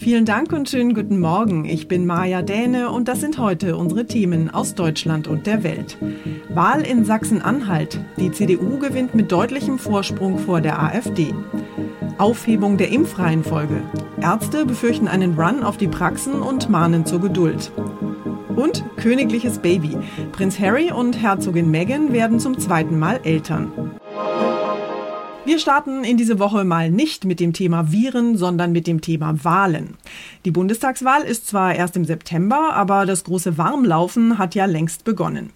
Vielen Dank und schönen guten Morgen. Ich bin Maja Däne und das sind heute unsere Themen aus Deutschland und der Welt. Wahl in Sachsen-Anhalt. Die CDU gewinnt mit deutlichem Vorsprung vor der AfD. Aufhebung der Impfreihenfolge. Ärzte befürchten einen Run auf die Praxen und mahnen zur Geduld. Und königliches Baby. Prinz Harry und Herzogin Meghan werden zum zweiten Mal Eltern. Wir starten in diese Woche mal nicht mit dem Thema Viren, sondern mit dem Thema Wahlen. Die Bundestagswahl ist zwar erst im September, aber das große Warmlaufen hat ja längst begonnen.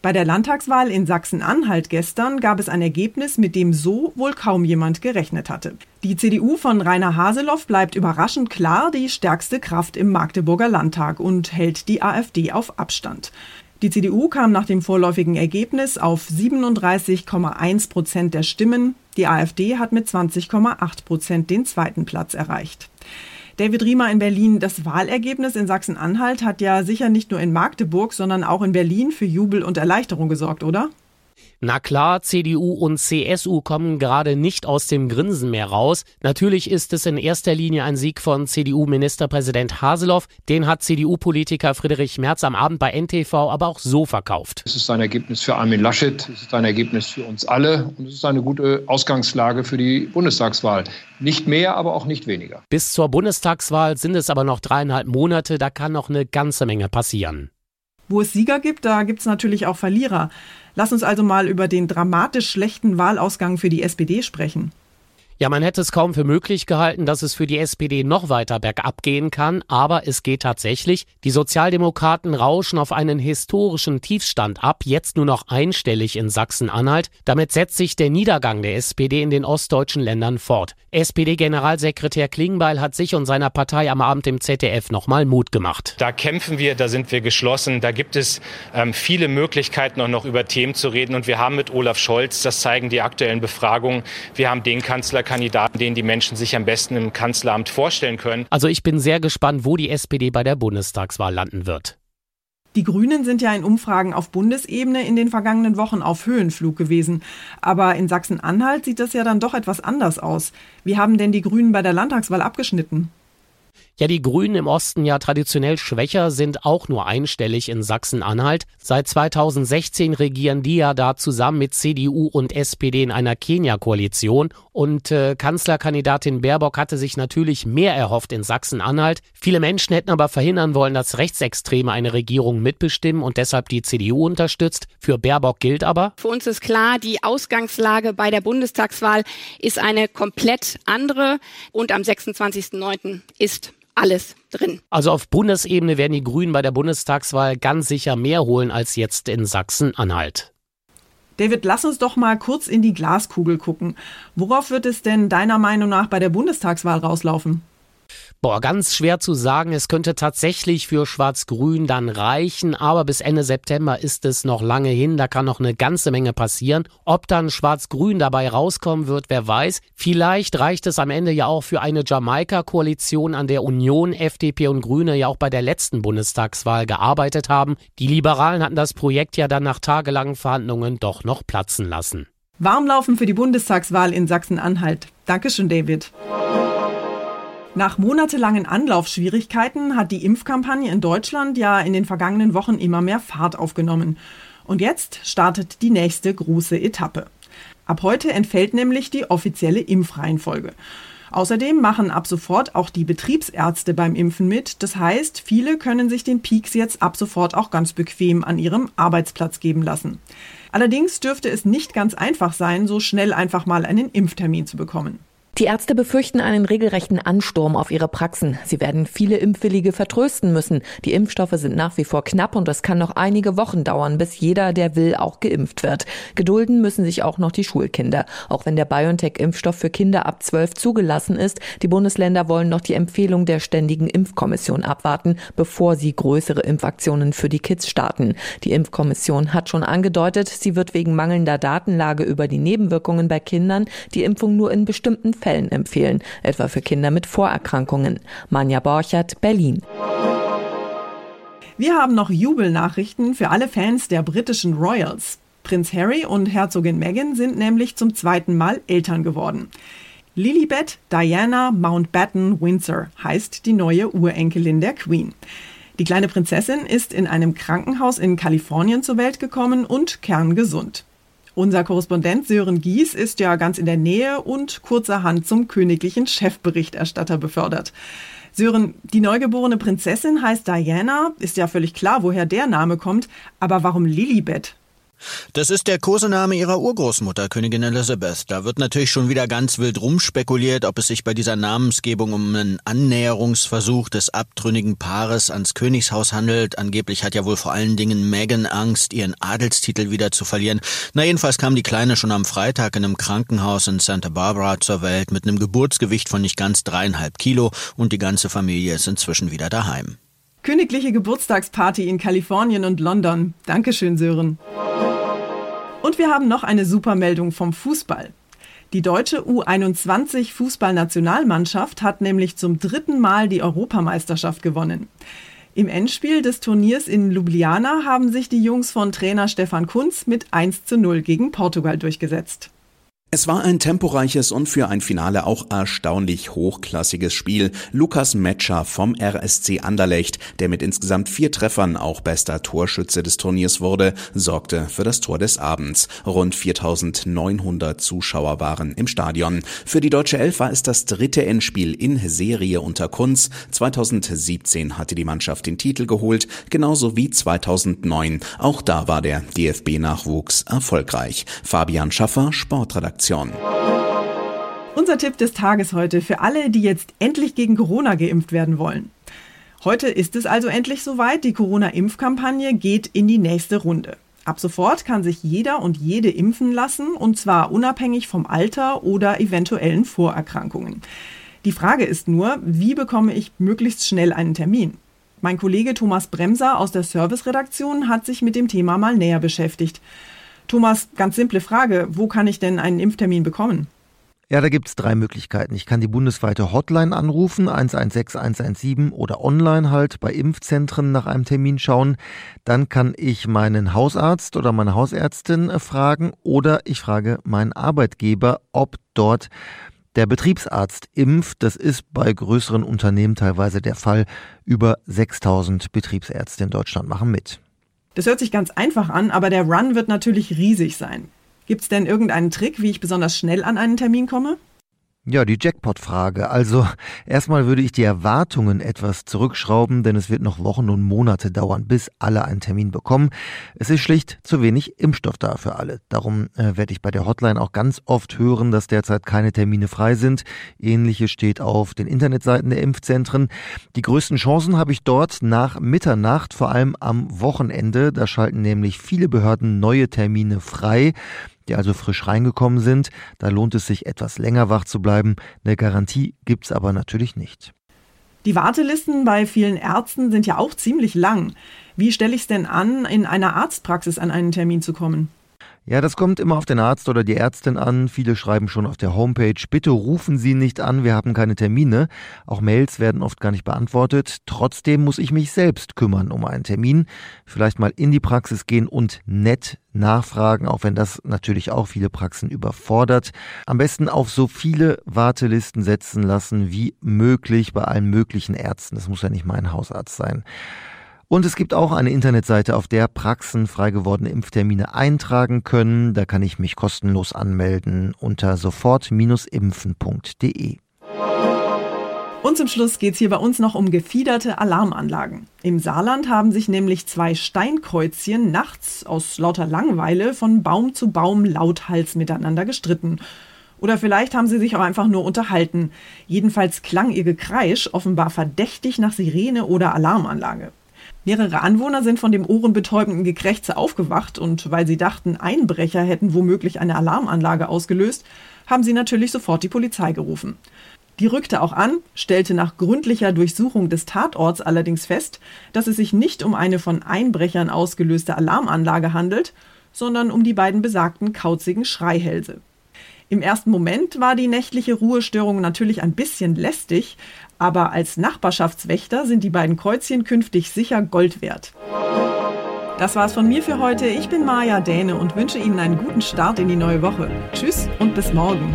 Bei der Landtagswahl in Sachsen-Anhalt gestern gab es ein Ergebnis, mit dem so wohl kaum jemand gerechnet hatte. Die CDU von Rainer Haseloff bleibt überraschend klar die stärkste Kraft im Magdeburger Landtag und hält die AfD auf Abstand. Die CDU kam nach dem vorläufigen Ergebnis auf 37,1 Prozent der Stimmen. Die AfD hat mit 20,8 Prozent den zweiten Platz erreicht. David Riemer in Berlin, das Wahlergebnis in Sachsen-Anhalt hat ja sicher nicht nur in Magdeburg, sondern auch in Berlin für Jubel und Erleichterung gesorgt, oder? Na klar, CDU und CSU kommen gerade nicht aus dem Grinsen mehr raus. Natürlich ist es in erster Linie ein Sieg von CDU-Ministerpräsident Haseloff. Den hat CDU-Politiker Friedrich Merz am Abend bei NTV aber auch so verkauft. Es ist ein Ergebnis für Armin Laschet, es ist ein Ergebnis für uns alle und es ist eine gute Ausgangslage für die Bundestagswahl. Nicht mehr, aber auch nicht weniger. Bis zur Bundestagswahl sind es aber noch dreieinhalb Monate, da kann noch eine ganze Menge passieren. Wo es Sieger gibt, da gibt es natürlich auch Verlierer. Lass uns also mal über den dramatisch schlechten Wahlausgang für die SPD sprechen. Ja, man hätte es kaum für möglich gehalten, dass es für die SPD noch weiter bergab gehen kann, aber es geht tatsächlich. Die Sozialdemokraten rauschen auf einen historischen Tiefstand ab, jetzt nur noch einstellig in Sachsen-Anhalt. Damit setzt sich der Niedergang der SPD in den ostdeutschen Ländern fort. SPD-Generalsekretär Klingbeil hat sich und seiner Partei am Abend im ZDF nochmal Mut gemacht. Da kämpfen wir, da sind wir geschlossen, da gibt es ähm, viele Möglichkeiten, auch noch über Themen zu reden. Und wir haben mit Olaf Scholz, das zeigen die aktuellen Befragungen, wir haben den Kanzler Kandidaten, den die Menschen sich am besten im Kanzleramt vorstellen können. Also ich bin sehr gespannt, wo die SPD bei der Bundestagswahl landen wird. Die Grünen sind ja in Umfragen auf Bundesebene in den vergangenen Wochen auf Höhenflug gewesen. Aber in Sachsen-Anhalt sieht das ja dann doch etwas anders aus. Wie haben denn die Grünen bei der Landtagswahl abgeschnitten? Ja, die Grünen im Osten ja traditionell schwächer sind auch nur einstellig in Sachsen-Anhalt. Seit 2016 regieren die ja da zusammen mit CDU und SPD in einer Kenia-Koalition. Und äh, Kanzlerkandidatin Baerbock hatte sich natürlich mehr erhofft in Sachsen-Anhalt. Viele Menschen hätten aber verhindern wollen, dass Rechtsextreme eine Regierung mitbestimmen und deshalb die CDU unterstützt. Für Baerbock gilt aber. Für uns ist klar, die Ausgangslage bei der Bundestagswahl ist eine komplett andere und am 26.09. ist alles drin. Also auf Bundesebene werden die Grünen bei der Bundestagswahl ganz sicher mehr holen als jetzt in Sachsen-Anhalt. David, lass uns doch mal kurz in die Glaskugel gucken. Worauf wird es denn deiner Meinung nach bei der Bundestagswahl rauslaufen? Boah, ganz schwer zu sagen. Es könnte tatsächlich für Schwarz-Grün dann reichen, aber bis Ende September ist es noch lange hin. Da kann noch eine ganze Menge passieren. Ob dann Schwarz-Grün dabei rauskommen wird, wer weiß. Vielleicht reicht es am Ende ja auch für eine Jamaika-Koalition, an der Union, FDP und Grüne ja auch bei der letzten Bundestagswahl gearbeitet haben. Die Liberalen hatten das Projekt ja dann nach tagelangen Verhandlungen doch noch platzen lassen. Warmlaufen für die Bundestagswahl in Sachsen-Anhalt. Dankeschön, David. Nach monatelangen Anlaufschwierigkeiten hat die Impfkampagne in Deutschland ja in den vergangenen Wochen immer mehr Fahrt aufgenommen. Und jetzt startet die nächste große Etappe. Ab heute entfällt nämlich die offizielle Impfreihenfolge. Außerdem machen ab sofort auch die Betriebsärzte beim Impfen mit. Das heißt, viele können sich den Peaks jetzt ab sofort auch ganz bequem an ihrem Arbeitsplatz geben lassen. Allerdings dürfte es nicht ganz einfach sein, so schnell einfach mal einen Impftermin zu bekommen. Die Ärzte befürchten einen regelrechten Ansturm auf ihre Praxen. Sie werden viele Impfwillige vertrösten müssen. Die Impfstoffe sind nach wie vor knapp und es kann noch einige Wochen dauern, bis jeder, der will, auch geimpft wird. Gedulden müssen sich auch noch die Schulkinder. Auch wenn der BioNTech-Impfstoff für Kinder ab 12 zugelassen ist, die Bundesländer wollen noch die Empfehlung der Ständigen Impfkommission abwarten, bevor sie größere Impfaktionen für die Kids starten. Die Impfkommission hat schon angedeutet, sie wird wegen mangelnder Datenlage über die Nebenwirkungen bei Kindern die Impfung nur in bestimmten Fällen Fällen empfehlen, etwa für Kinder mit Vorerkrankungen. Manja Borchert, Berlin. Wir haben noch Jubelnachrichten für alle Fans der britischen Royals. Prinz Harry und Herzogin Meghan sind nämlich zum zweiten Mal Eltern geworden. Lilibet Diana Mountbatten Windsor heißt die neue Urenkelin der Queen. Die kleine Prinzessin ist in einem Krankenhaus in Kalifornien zur Welt gekommen und kerngesund. Unser Korrespondent Sören Gies ist ja ganz in der Nähe und kurzerhand zum königlichen Chefberichterstatter befördert. Sören, die neugeborene Prinzessin heißt Diana, ist ja völlig klar, woher der Name kommt, aber warum Lilibet? Das ist der Kosename ihrer Urgroßmutter, Königin Elizabeth. Da wird natürlich schon wieder ganz wild rumspekuliert, ob es sich bei dieser Namensgebung um einen Annäherungsversuch des abtrünnigen Paares ans Königshaus handelt. Angeblich hat ja wohl vor allen Dingen Meghan Angst, ihren Adelstitel wieder zu verlieren. Na jedenfalls kam die Kleine schon am Freitag in einem Krankenhaus in Santa Barbara zur Welt mit einem Geburtsgewicht von nicht ganz dreieinhalb Kilo und die ganze Familie ist inzwischen wieder daheim. Königliche Geburtstagsparty in Kalifornien und London. Dankeschön, Sören. Und wir haben noch eine Supermeldung vom Fußball. Die deutsche U21 Fußballnationalmannschaft hat nämlich zum dritten Mal die Europameisterschaft gewonnen. Im Endspiel des Turniers in Ljubljana haben sich die Jungs von Trainer Stefan Kunz mit 1 zu 0 gegen Portugal durchgesetzt. Es war ein temporeiches und für ein Finale auch erstaunlich hochklassiges Spiel. Lukas Metscher vom RSC Anderlecht, der mit insgesamt vier Treffern auch bester Torschütze des Turniers wurde, sorgte für das Tor des Abends. Rund 4900 Zuschauer waren im Stadion. Für die deutsche Elf war es das dritte Endspiel in Serie unter Kunz. 2017 hatte die Mannschaft den Titel geholt, genauso wie 2009. Auch da war der DFB-Nachwuchs erfolgreich. Fabian Schaffer, Sportredakteur Redaktion. Unser Tipp des Tages heute für alle, die jetzt endlich gegen Corona geimpft werden wollen. Heute ist es also endlich soweit. Die Corona-Impfkampagne geht in die nächste Runde. Ab sofort kann sich jeder und jede impfen lassen, und zwar unabhängig vom Alter oder eventuellen Vorerkrankungen. Die Frage ist nur, wie bekomme ich möglichst schnell einen Termin? Mein Kollege Thomas Bremser aus der Serviceredaktion hat sich mit dem Thema mal näher beschäftigt. Thomas, ganz simple Frage, wo kann ich denn einen Impftermin bekommen? Ja, da gibt es drei Möglichkeiten. Ich kann die bundesweite Hotline anrufen, 116 117 oder online halt bei Impfzentren nach einem Termin schauen. Dann kann ich meinen Hausarzt oder meine Hausärztin äh, fragen oder ich frage meinen Arbeitgeber, ob dort Der Betriebsarzt impft, das ist bei größeren Unternehmen teilweise der Fall. Über 6000 Betriebsärzte in Deutschland machen mit. Das hört sich ganz einfach an, aber der Run wird natürlich riesig sein. Gibt es denn irgendeinen Trick, wie ich besonders schnell an einen Termin komme? Ja, die Jackpot-Frage. Also erstmal würde ich die Erwartungen etwas zurückschrauben, denn es wird noch Wochen und Monate dauern, bis alle einen Termin bekommen. Es ist schlicht zu wenig Impfstoff da für alle. Darum äh, werde ich bei der Hotline auch ganz oft hören, dass derzeit keine Termine frei sind. Ähnliches steht auf den Internetseiten der Impfzentren. Die größten Chancen habe ich dort nach Mitternacht, vor allem am Wochenende. Da schalten nämlich viele Behörden neue Termine frei die also frisch reingekommen sind. Da lohnt es sich etwas länger wach zu bleiben. Eine Garantie gibt es aber natürlich nicht. Die Wartelisten bei vielen Ärzten sind ja auch ziemlich lang. Wie stelle ich es denn an, in einer Arztpraxis an einen Termin zu kommen? Ja, das kommt immer auf den Arzt oder die Ärztin an. Viele schreiben schon auf der Homepage, bitte rufen Sie nicht an, wir haben keine Termine. Auch Mails werden oft gar nicht beantwortet. Trotzdem muss ich mich selbst kümmern um einen Termin. Vielleicht mal in die Praxis gehen und nett nachfragen, auch wenn das natürlich auch viele Praxen überfordert. Am besten auf so viele Wartelisten setzen lassen wie möglich bei allen möglichen Ärzten. Das muss ja nicht mein Hausarzt sein. Und es gibt auch eine Internetseite, auf der Praxen frei gewordene Impftermine eintragen können. Da kann ich mich kostenlos anmelden unter sofort-impfen.de. Und zum Schluss geht es hier bei uns noch um gefiederte Alarmanlagen. Im Saarland haben sich nämlich zwei Steinkreuzchen nachts aus lauter Langeweile von Baum zu Baum lauthals miteinander gestritten. Oder vielleicht haben sie sich auch einfach nur unterhalten. Jedenfalls klang ihr Gekreisch offenbar verdächtig nach Sirene oder Alarmanlage. Mehrere Anwohner sind von dem ohrenbetäubenden Gekrächze aufgewacht und weil sie dachten, Einbrecher hätten womöglich eine Alarmanlage ausgelöst, haben sie natürlich sofort die Polizei gerufen. Die rückte auch an, stellte nach gründlicher Durchsuchung des Tatorts allerdings fest, dass es sich nicht um eine von Einbrechern ausgelöste Alarmanlage handelt, sondern um die beiden besagten kauzigen Schreihälse. Im ersten Moment war die nächtliche Ruhestörung natürlich ein bisschen lästig, aber als Nachbarschaftswächter sind die beiden Kreuzchen künftig sicher Gold wert. Das war's von mir für heute. Ich bin Maja Däne und wünsche Ihnen einen guten Start in die neue Woche. Tschüss und bis morgen.